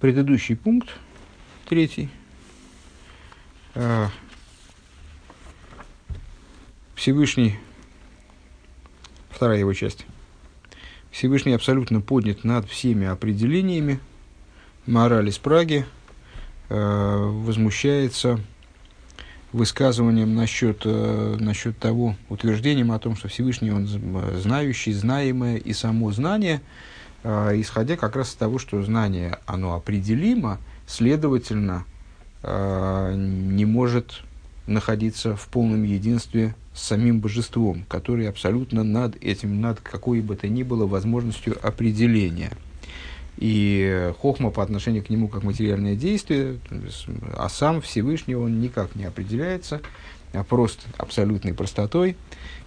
предыдущий пункт, третий, Всевышний, вторая его часть, Всевышний абсолютно поднят над всеми определениями, морали с Праги, возмущается высказыванием насчет, э, насчет того, утверждением о том, что Всевышний он знающий, знаемое и само знание, исходя как раз из того, что знание, оно определимо, следовательно, э, не может находиться в полном единстве с самим божеством, который абсолютно над этим, над какой бы то ни было возможностью определения – и хохма по отношению к нему как материальное действие, а сам Всевышний он никак не определяется, а просто абсолютной простотой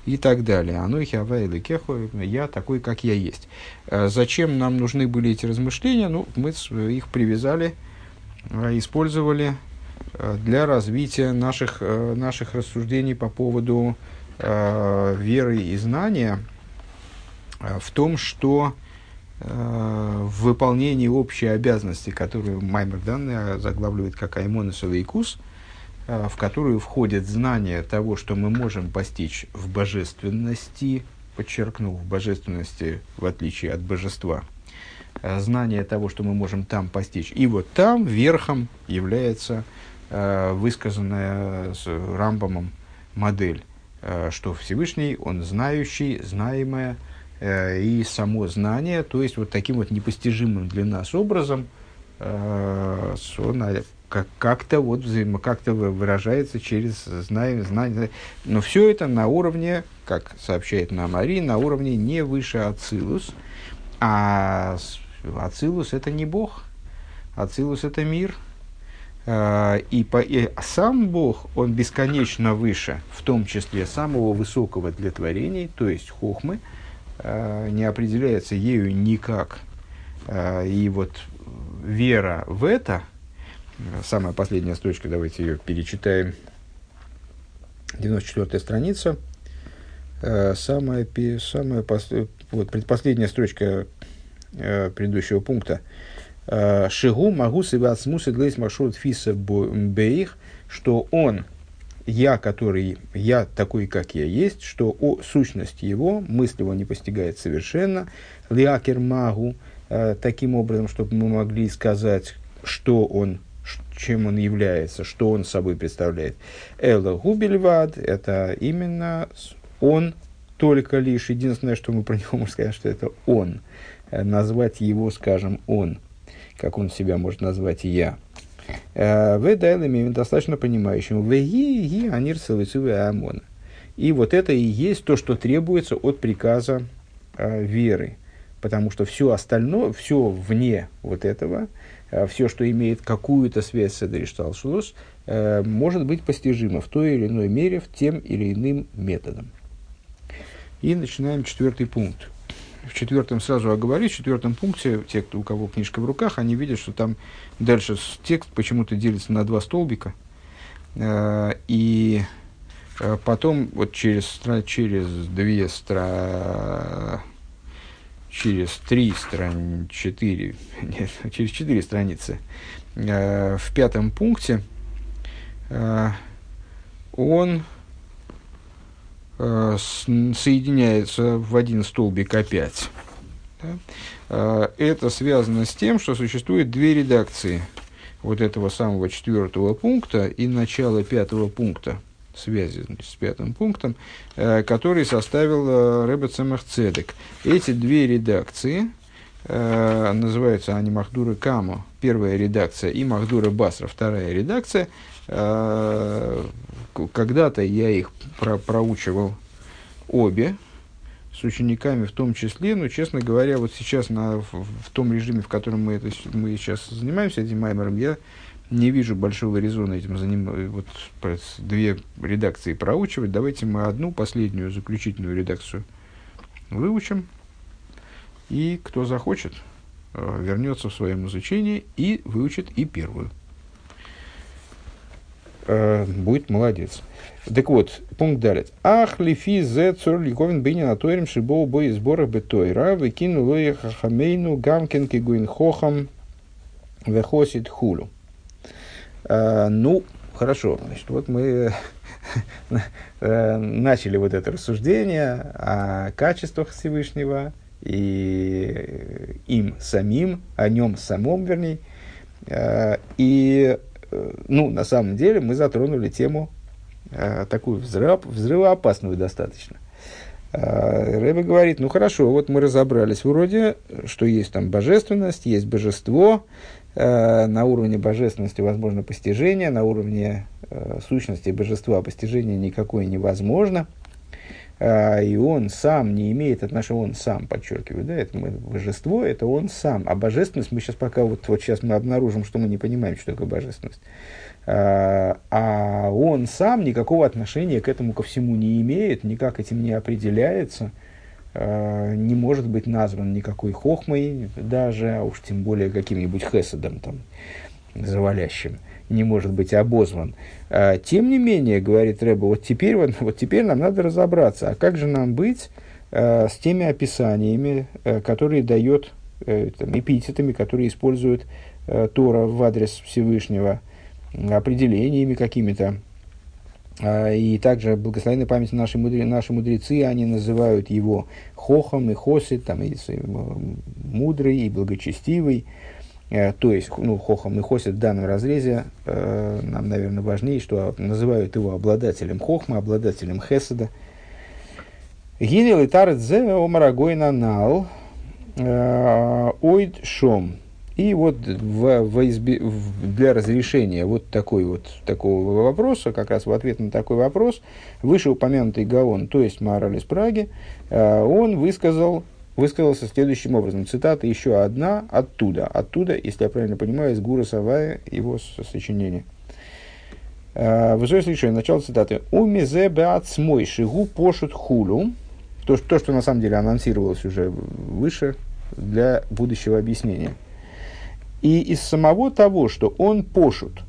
и так далее. Оно хиавайлы кеху, я такой, как я есть. А зачем нам нужны были эти размышления? Ну, мы их привязали, а, использовали а, для развития наших, наших рассуждений по поводу веры и знания в том, что в выполнении общей обязанности, которую Маймер данный заглавливает как Аймонес Лейкус, э, в которую входит знание того, что мы можем постичь в божественности, подчеркну, в божественности, в отличие от божества, э, знание того, что мы можем там постичь. И вот там верхом является э, высказанная с Рамбамом модель, что Всевышний, он знающий, знаемое, и само знание, то есть вот таким вот непостижимым для нас образом, э, он как-то вот взаимо, как-то выражается через знание, знание. Но все это на уровне, как сообщает нам Ари, на уровне не выше Ацилус, а Ацилус это не Бог, Ацилус это мир, э, и, по, и сам Бог, он бесконечно выше, в том числе самого высокого для творений, то есть хохмы, Э, не определяется ею никак. Э, и вот вера в это, самая последняя строчка, давайте ее перечитаем, 94 страница, э, самая, самая вот, предпоследняя строчка предыдущего пункта. Шигу могу себя смусы глейс маршрут фиса бейх, что он я, который, я такой, как я есть, что о, сущность его, мысль его не постигает совершенно, лиакер магу, э, таким образом, чтобы мы могли сказать, что он, чем он является, что он собой представляет. Элла губельвад, это именно он только лишь, единственное, что мы про него можем сказать, что это он. Э, назвать его, скажем, он, как он себя может назвать я. Э, в дайлами достаточно понимающим. В ги анир амона. И вот это и есть то, что требуется от приказа э, веры. Потому что все остальное, все вне вот этого, э, все, что имеет какую-то связь с Эдришталшулус, э, может быть постижимо в той или иной мере, в тем или иным методом. И начинаем четвертый пункт в четвертом сразу оговорюсь, в четвертом пункте, те, кто, у кого книжка в руках, они видят, что там дальше текст почему-то делится на два столбика. Э, и э, потом вот через, через две стра... через три страницы, четыре, нет, через четыре страницы, э, в пятом пункте он Э, соединяется в один столбик опять. Да? Э, это связано с тем, что существует две редакции вот этого самого четвертого пункта и начала пятого пункта, связи с пятым пунктом, э, который составил Рэбе Цемах Цедек. Эти две редакции, называются они Махдура Камо, первая редакция, и Махдура Басра, вторая редакция, когда-то я их про проучивал обе, с учениками в том числе, но, честно говоря, вот сейчас на, в, в том режиме, в котором мы, это, мы сейчас занимаемся этим маймером, я не вижу большого резона этим заниматься, вот две редакции проучивать. Давайте мы одну последнюю заключительную редакцию выучим, и кто захочет, э, вернется в своем изучении и выучит и первую. Э, будет молодец. Так вот, пункт далит. Ах, лифи зе цур ликовин бейни на тойрем шибоу бой сбора бетойра, выкину лоя хахамейну гамкин кигуин хохам вехосит хулю. А, ну, хорошо, значит, вот мы э, начали вот это рассуждение о качествах Всевышнего и им самим, о нем самом, вернее. А, и, э, ну, на самом деле, мы затронули тему э, такую взрыв, взрывоопасную достаточно. Рэбе говорит, ну хорошо, вот мы разобрались вроде, что есть там божественность, есть божество, Э, на уровне божественности возможно постижение, на уровне э, сущности божества постижение никакое невозможно. Э, и он сам не имеет отношения, он сам, подчеркиваю, да, это мы, божество, это он сам. А божественность, мы сейчас пока, вот, вот сейчас мы обнаружим, что мы не понимаем, что такое божественность. Э, а он сам никакого отношения к этому ко всему не имеет, никак этим не определяется – Э, не может быть назван никакой хохмой даже, а уж тем более каким-нибудь хесадом там, завалящим, не может быть обозван. А, тем не менее, говорит Рэба, вот теперь, вот, вот теперь нам надо разобраться, а как же нам быть а, с теми описаниями, а, которые дает, а, там, эпитетами, которые используют Тора в адрес Всевышнего, определениями какими-то, и также благословенной памяти наши, мудре, наши мудрецы, они называют его хохом и хосит, там, и, мудрый и благочестивый. Э, то есть, ну, хохом и хосит в данном разрезе э, нам, наверное, важнее, что называют его обладателем хохма, обладателем хеседа. Гинел и тарет зе омарагойна нал э, ойд шом. И вот в, в изби, в, для разрешения вот, такой вот такого вопроса, как раз в ответ на такой вопрос, вышеупомянутый Гаон, то есть Мораль из Праги, э, он высказал, высказался следующим образом. Цитата еще одна оттуда. Оттуда, если я правильно понимаю, из Гура Савая, его сочинения. Э, Высокое следующее, начало цитаты. «Умизе беацмой шигу пошут хулю». То, то, что на самом деле анонсировалось уже выше для будущего объяснения – и из самого того, что он пошут,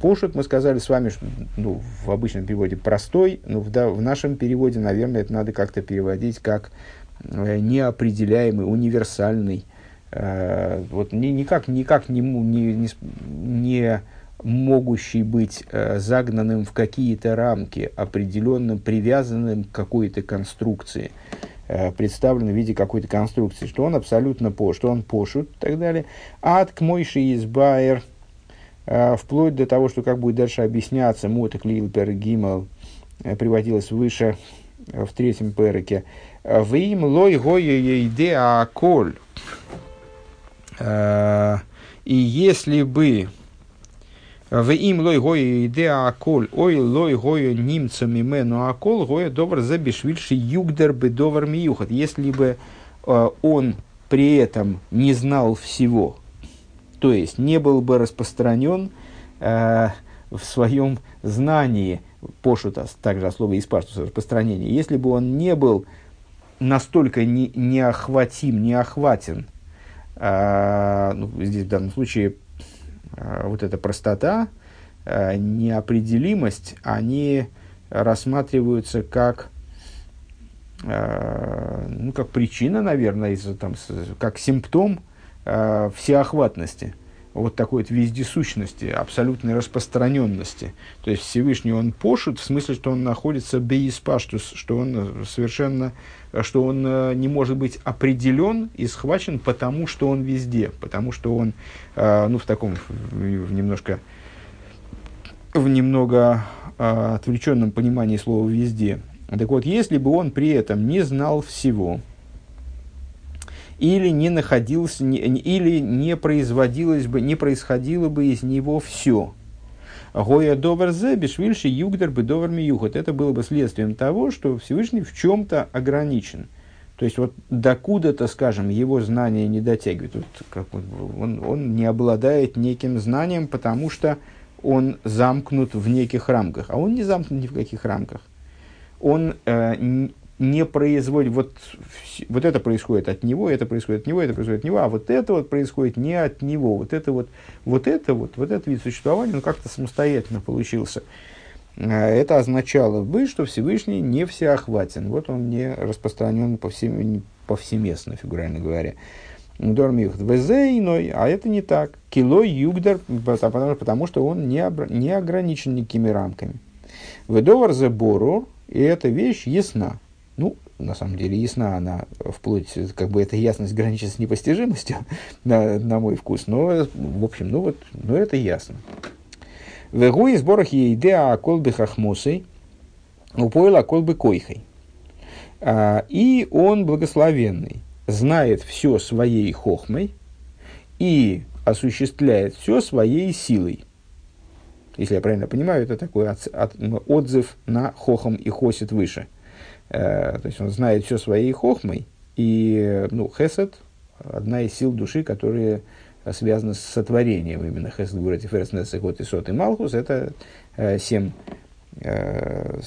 пошут, мы сказали с вами, что, ну, в обычном переводе простой, но в, да, в нашем переводе, наверное, это надо как-то переводить как неопределяемый, универсальный, э, вот ни, никак, никак не, не, не, могущий быть э, загнанным в какие-то рамки, определенным, привязанным к какой-то конструкции. Э, представлен в виде какой-то конструкции, что он абсолютно по, что он пошут и так далее. Ад к мойши из байер, э, вплоть до того, что как будет дальше объясняться, моток лил пер гимал, э, приводилось выше в третьем переке. В им лой гое иде аколь. И если бы в им лой гоя идея аколь, ой лой гоя немца мимену акол, гоя довар забишвильши югдер бы довар миюхат. Если бы он при этом не знал всего, то есть не был бы распространен э, в своем знании, пошута, также слово из паштуса распространение, если бы он не был настолько не, неохватим, неохватен, э, ну, здесь в данном случае Э, вот эта простота, э, неопределимость, они рассматриваются как, э, ну, как причина, наверное, из, там, как симптом всеохватности вот такой вот вездесущности, абсолютной распространенности. То есть Всевышний он пошут, в смысле, что он находится бейспаштус, что он совершенно что он э, не может быть определен и схвачен, потому что он везде, потому что он, э, ну, в таком, в немножко, в немного э, отвлеченном понимании слова «везде». Так вот, если бы он при этом не знал всего, или не находился, или не производилось бы, не происходило бы из него все – Гоя довар зе бешвильши югдер бы довар миюхот. Это было бы следствием того, что Всевышний в чем-то ограничен. То есть вот докуда-то, скажем, его знания не дотягивают. Вот, как он, он, он не обладает неким знанием, потому что он замкнут в неких рамках. А он не замкнут ни в каких рамках. Он э, не производит, вот, вот это происходит от него, это происходит от него, это происходит от него, а вот это вот происходит не от него. Вот это вот, вот это вот, вот этот вид существования, он как-то самостоятельно получился. А, это означало бы, что Всевышний не всеохватен. Вот он не распространен повсем, повсеместно, фигурально говоря. Дормих везейной, а это не так. Кило югдар, потому, потому что он не, не ограничен никакими рамками. Ведовар за бору, и эта вещь ясна. На самом деле ясна она, вплоть, как бы эта ясность граничит с непостижимостью, на, на мой вкус, но, в общем, ну вот, ну это ясно. Вегу из борах идея колбы хахмусой, упоила колбы койхой. А, и он благословенный, знает все своей хохмой и осуществляет все своей силой. Если я правильно понимаю, это такой от, от, отзыв на хохом и хосит выше. Э, то есть он знает все своей хохмой, и ну, хесед – одна из сил души, которые связаны с сотворением. Именно хесед говорит, ферснес, и сот и малхус – это э, семь Э,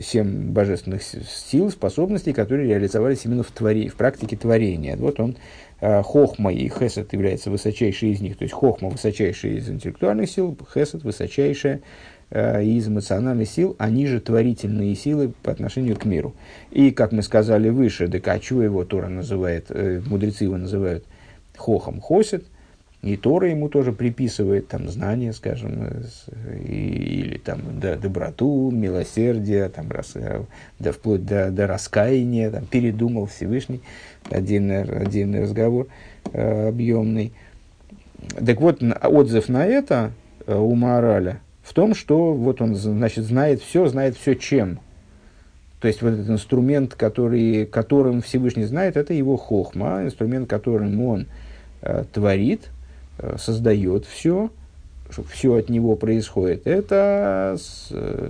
семь божественных сил, способностей, которые реализовались именно в, твори, в практике творения. Вот он, хохма и хесед является высочайший из них, то есть хохма высочайшая из интеллектуальных сил, хесед высочайшая из эмоциональных сил, они же творительные силы по отношению к миру. И, как мы сказали выше, Декачу его Тора называет, мудрецы его называют хохом хосет, и Тора ему тоже приписывает там знания, скажем, и, или там да, доброту, милосердие, там, рас, э, да, вплоть до, до раскаяния, там, передумал Всевышний, отдельный, отдельный разговор э, объемный. Так вот, отзыв на это э, у Маораля в том, что вот он, значит, знает все, знает все чем. То есть, вот этот инструмент, который, которым Всевышний знает, это его хохма, инструмент, которым он э, творит, Э, создает все, все от него происходит, это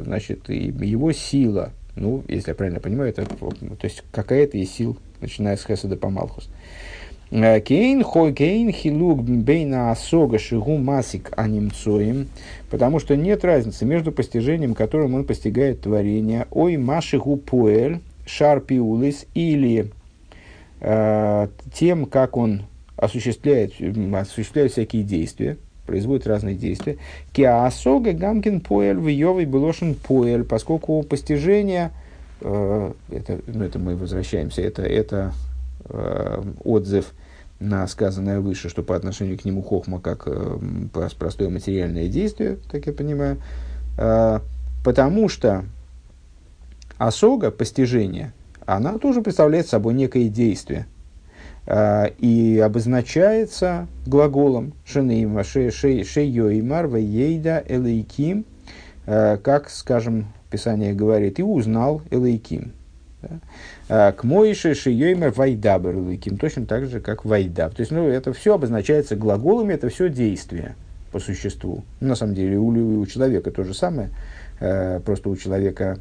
значит его сила. Ну, если я правильно понимаю, это то есть какая-то из сил, начиная с Хеседа по Малхус. Кейн хой кейн хилук бейна асога шигу масик анимцоим, потому что нет разницы между постижением, которым он постигает творение, ой машигу поэль шарпиулис или э, тем, как он осуществляет, осуществляет всякие действия, производит разные действия. Киасога гамкин поэль в Йовой белошин поэль, поскольку постижение, э, это, ну, это мы возвращаемся, это, это отзыв на сказанное выше, что по отношению к нему хохма как э, простое материальное действие, так я понимаю, э, потому что осога, постижение, она тоже представляет собой некое действие – а, и обозначается глаголом шенейма шейоймар вейда элейким, а, как, скажем, Писание говорит, и узнал элейким. А, к Моише шейоймар вайдабер элейким, точно так же, как вайдаб. То есть, ну, это все обозначается глаголами, это все действие по существу. На самом деле, у, у человека то же самое, просто у человека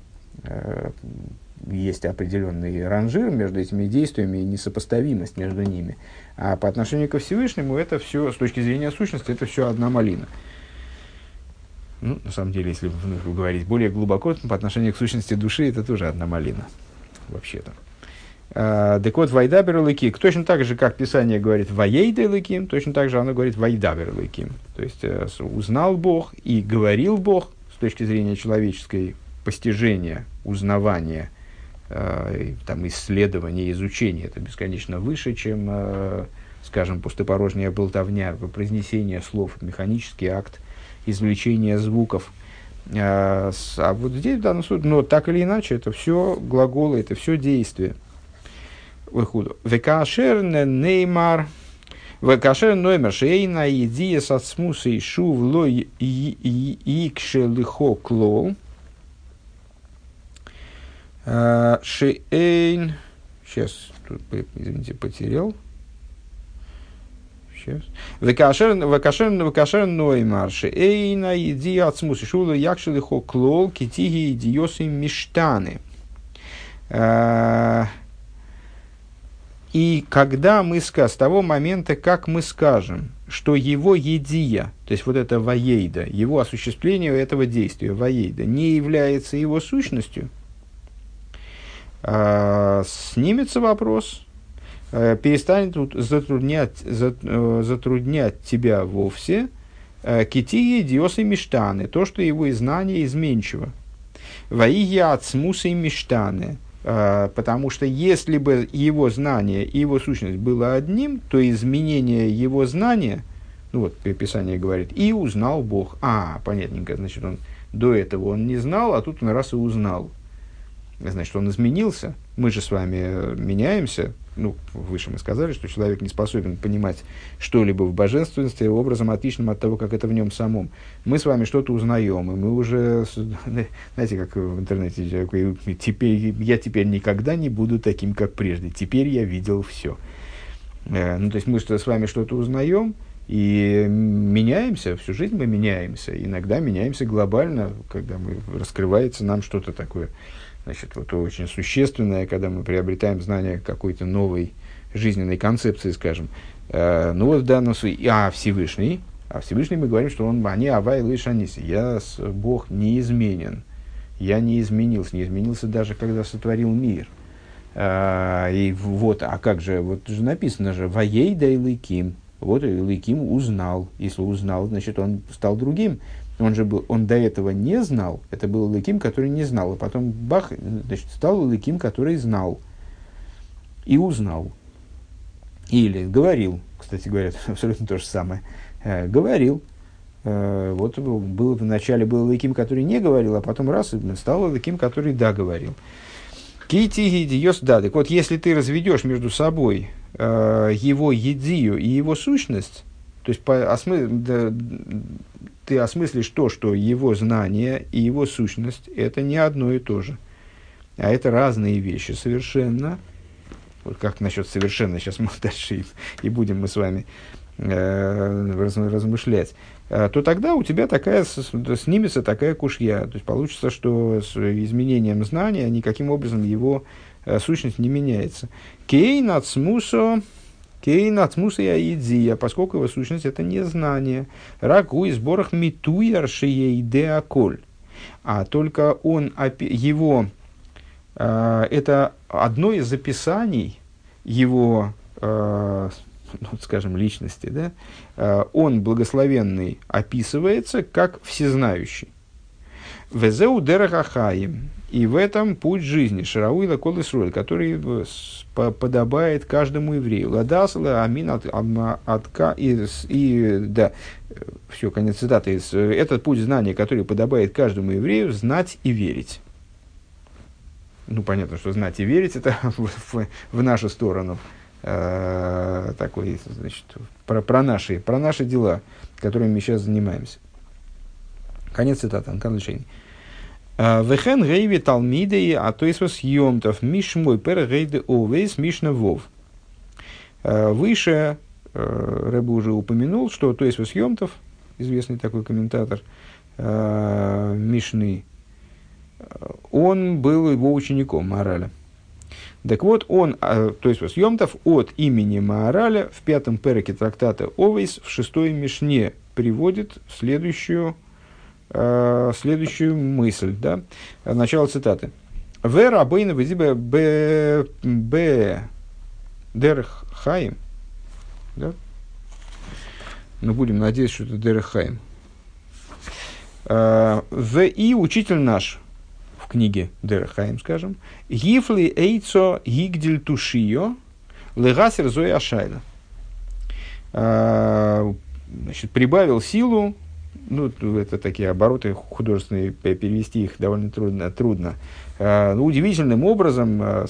есть определенный ранжир между этими действиями и несопоставимость между ними. А по отношению ко Всевышнему это все, с точки зрения сущности, это все одна малина. Ну, на самом деле, если говорить более глубоко, по отношению к сущности души это тоже одна малина, вообще-то. А, так вот, Вайдабер Лыким, точно так же, как Писание говорит Ваейда Лыким, точно так же оно говорит Вайдабер Лыким. То есть, э, узнал Бог и говорил Бог с точки зрения человеческой постижения, узнавания – э, там, исследование, изучение. Это бесконечно выше, чем, э, скажем, пустопорожняя болтовня, произнесение слов, механический акт извлечения звуков. Э, а вот здесь, в данном случае, но так или иначе, это все глаголы, это все действие. Векашер неймар, Векашер ноймер шейна идия сацмуса и шув ло икше лихо клол. А, Шиэйн. Сейчас, тут, извините, потерял. Сейчас. Векашер ноймар шиэйна иди ацмус шула якшили хо клол китиги идиосы миштаны. А, и когда мы скажем, с того момента, как мы скажем, что его едия, то есть вот это воейда, его осуществление этого действия, воейда, не является его сущностью – а, снимется вопрос, перестанет затруднять, э, затруднять тебя вовсе э, китии диосы миштаны, то, что его знание изменчиво. Ваия ацмусы и миштаны, потому что если бы его знание и его сущность было одним, то изменение его знания, ну вот Писание говорит, и узнал Бог. А, понятненько, значит, он до этого он не знал, а тут он раз и узнал. Значит, он изменился. Мы же с вами э, меняемся. Ну, выше мы сказали, что человек не способен понимать что-либо в божественности образом отличным от того, как это в нем самом. Мы с вами что-то узнаем, и мы уже, знаете, как в интернете, теперь, я теперь никогда не буду таким, как прежде. Теперь я видел все. Э, ну, то есть мы с вами что-то узнаем, и меняемся, всю жизнь мы меняемся. Иногда меняемся глобально, когда мы, раскрывается нам что-то такое Значит, вот очень существенное, когда мы приобретаем знание какой-то новой жизненной концепции, скажем. Э, ну вот в данном случае, а Всевышний, а Всевышний мы говорим, что он, они авай лишаниси, я, Бог неизменен, я не изменился, не изменился даже когда сотворил мир. А, и вот, а как же, вот же написано же, воей да Илыким, вот Илыким узнал, если узнал, значит он стал другим, он же был, он до этого не знал, это был Лыким, который не знал, а потом бах, значит, стал Лыким, который знал и узнал. Или говорил, кстати говоря, абсолютно то же самое, э, говорил. Э, вот был, вначале был Лыким, который не говорил, а потом раз, стал Лыким, который да говорил. Кити гидиос да. Так вот, если ты разведешь между собой э, его едию и его сущность, то есть по, осмы, да, ты осмыслишь то, что его знание и его сущность – это не одно и то же. А это разные вещи совершенно. Вот как насчет совершенно, сейчас мы дальше и, и будем мы с вами э, раз, размышлять. А, то тогда у тебя такая, снимется такая кушья. То есть получится, что с изменением знания никаким образом его э, сущность не меняется. Кейн от смусо Кейн смуса идзия, поскольку его сущность это не знание. Раку и сборах митуяр деаколь. А только он, его, э, это одно из записаний его, э, ну, скажем, личности, да, э, он благословенный описывается как всезнающий. Везеу дерахахаим. И в этом путь жизни, Шарауила Колесроль, который подобает каждому еврею. Ладасла Амин от, отка и, и да, все, конец цитаты. Этот путь знания, который подобает каждому еврею, знать и верить. Ну, понятно, что знать и верить это в, в, в нашу сторону. Э, такой, значит, про, про, наши, про наши дела, которыми мы сейчас занимаемся. Конец цитаты, Анкан Лишейный. Э, Вехен гейви талмидей, а то есть съемтов мишмой пер гейды овейс мишна вов. Э, выше э, Рэбе уже упомянул, что то есть съемтов, известный такой комментатор Мишны, он был его учеником Маораля. Так вот, он, то есть съемтов от имени Маораля в пятом переке трактата Овейс в шестой Мишне приводит следующую э, следующую мысль. Да? Начало цитаты. В рабейна везибе б б дерхаим. Да? Ну, будем надеяться, что это дерхаим. Э, в и учитель наш в книге Дерхаим, скажем, Гифли эйцо гигдель тушио легасер зоя ашайла. Э, значит, прибавил силу ну, это такие обороты художественные, перевести их довольно трудно. трудно. А, ну, удивительным образом, а,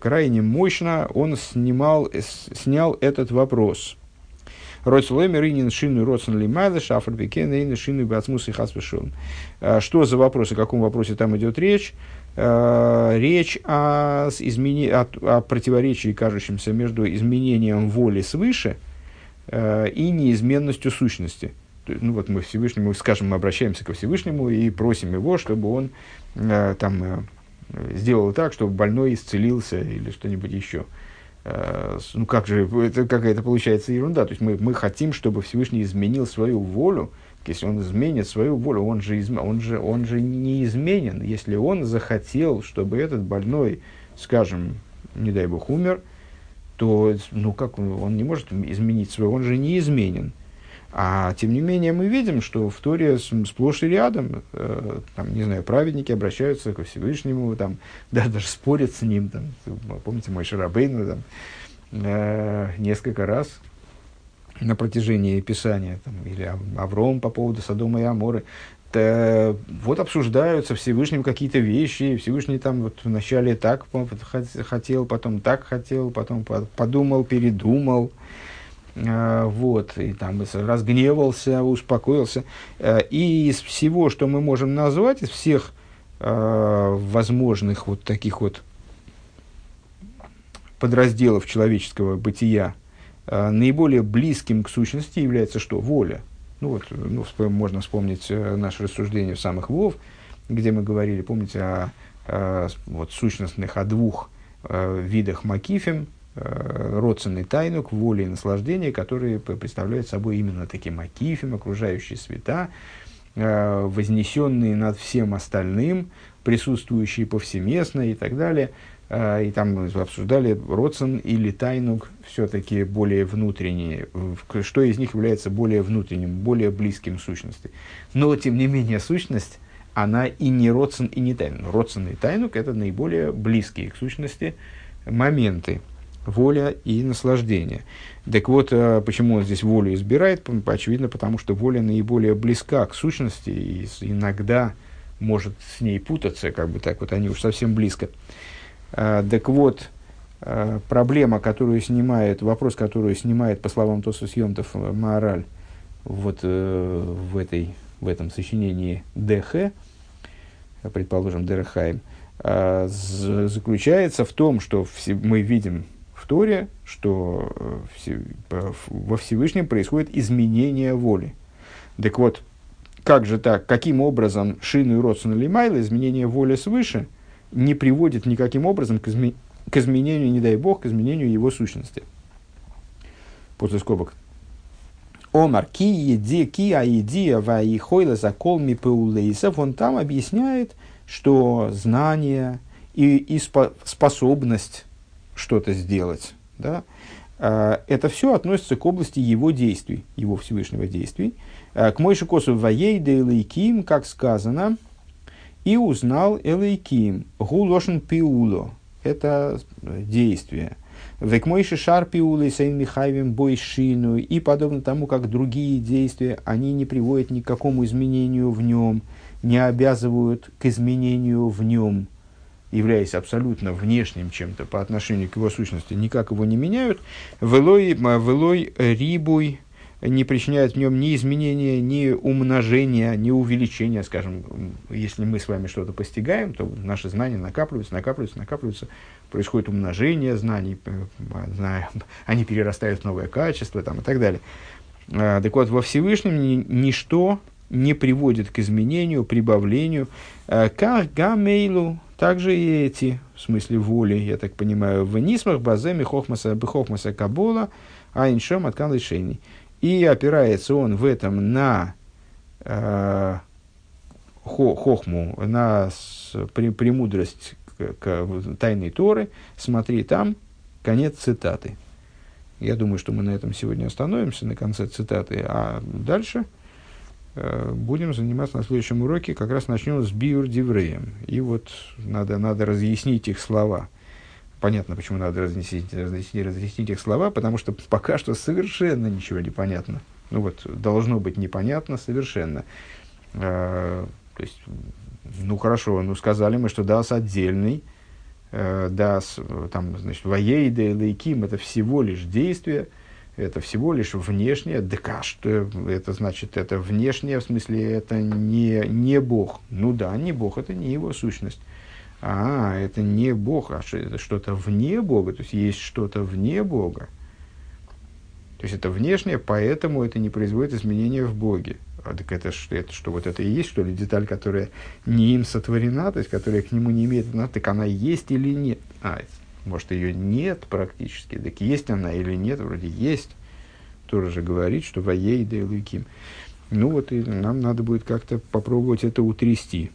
крайне мощно он снимал, снял этот вопрос. Ройцлоймер инин шину родсен лимайда шафр бекен инин и хасвешон. А, что за вопрос, о каком вопросе там идет речь? Речь о, измени... о, о противоречии, кажущемся между изменением воли свыше и неизменностью сущности ну вот мы Всевышнему, скажем, мы обращаемся ко Всевышнему и просим его, чтобы он э, там э, сделал так, чтобы больной исцелился или что-нибудь еще. Э, ну как же, это какая-то получается ерунда. То есть мы, мы хотим, чтобы Всевышний изменил свою волю. Если он изменит свою волю, он же, изм... он, же, он же не изменен. Если он захотел, чтобы этот больной, скажем, не дай бог, умер, то ну как он, он не может изменить свою, он же не изменен. А тем не менее мы видим, что в Торе сплошь и рядом, э, там, не знаю, праведники обращаются ко Всевышнему, там, да, даже спорят с ним. Там, помните, мой Шарабейн там, э, несколько раз на протяжении Писания, там, или Авром по поводу Содома и Аморы, то, вот обсуждаются Всевышним какие-то вещи, Всевышний там вот вначале так хотел, потом так хотел, потом подумал, передумал, вот, и там разгневался, успокоился. А, и из всего, что мы можем назвать, из всех а, возможных вот таких вот подразделов человеческого бытия, наиболее близким к сущности является что? Воля. Ну вот, ну, можно вспомнить э, наше рассуждение в самых Вов, где мы говорили, помните, о, о вот, сущностных, о двух э, видах макифим, Э, родственный тайнук, воли и наслаждения, которые представляют собой именно таким макифим, окружающие света, э, вознесенные над всем остальным, присутствующие повсеместно и так далее. Э, и там мы обсуждали родствен или тайнук, все-таки более внутренние, что из них является более внутренним, более близким сущности. Но, тем не менее, сущность, она и не родствен, и не тайнук. Родствен и тайнук – это наиболее близкие к сущности моменты воля и наслаждение. Так вот, э, почему он здесь волю избирает? Очевидно, потому что воля наиболее близка к сущности и иногда может с ней путаться, как бы так вот, они уж совсем близко. А, так вот, э, проблема, которую снимает, вопрос, который снимает, по словам Тосу Съемтов, э, Маораль, вот в, этой, в этом сочинении ДХ, предположим, Дерехайм, заключается в том, что мы видим Торе, что э, во Всевышнем происходит изменение воли. Так вот, как же так, каким образом шину и родственно лимайла, изменение воли свыше, не приводит никаким образом к, изме- к изменению, не дай бог, к изменению его сущности. После скобок. Омар ки еди ки аидия ваи хойла закол ми пеулейсов, он там объясняет, что знание и, и способность что-то сделать, да, а, это все относится к области его действий, его Всевышнего действий. А, к Мойши Косу Ваейда Элейким, как сказано, и узнал Элейким, Гулошен Пиуло, это действие. Век Мойши Шар Пиуло и Сейн Михайвим Бойшину, и подобно тому, как другие действия, они не приводят ни к какому изменению в нем, не обязывают к изменению в нем – являясь абсолютно внешним чем-то по отношению к его сущности, никак его не меняют, велой, велой рибуй не причиняет в нем ни изменения, ни умножения, ни увеличения, скажем, если мы с вами что-то постигаем, то наши знания накапливаются, накапливаются, накапливаются, происходит умножение знаний, э, они перерастают в новое качество там, и так далее. А, так вот, во Всевышнем ни, ничто не приводит к изменению, прибавлению. Э, как гамейлу, также и эти, в смысле воли, я так понимаю, в нисмах баземи хохмаса бхохмаса кабола, а иншом откан лишений. И опирается он в этом на э, хохму, на с, при, премудрость к, к тайной Торы. Смотри там, конец цитаты. Я думаю, что мы на этом сегодня остановимся, на конце цитаты, а дальше – будем заниматься на следующем уроке, как раз начнем с биур дивреем. И вот надо, надо разъяснить их слова. Понятно, почему надо разъяснить, разъяснить, разъяснить их слова, потому что пока что совершенно ничего не понятно. Ну вот, должно быть непонятно совершенно. Э, то есть, ну хорошо, ну сказали мы, что дас отдельный, э, дас, там, значит, воейда и лейким, это всего лишь действие – это всего лишь внешнее, дека, что это значит, это внешнее, в смысле, это не, не Бог. Ну да, не Бог, это не его сущность. А, это не Бог, а что, это что-то вне Бога, то есть есть что-то вне Бога. То есть это внешнее, поэтому это не производит изменения в Боге. А так это, это что, вот это и есть, что ли, деталь, которая не им сотворена, то есть которая к нему не имеет, ну, так она есть или нет? А, может, ее нет практически. Так есть она или нет? Вроде есть. Тоже же говорит, что воей да луким. Ну вот и нам надо будет как-то попробовать это утрясти.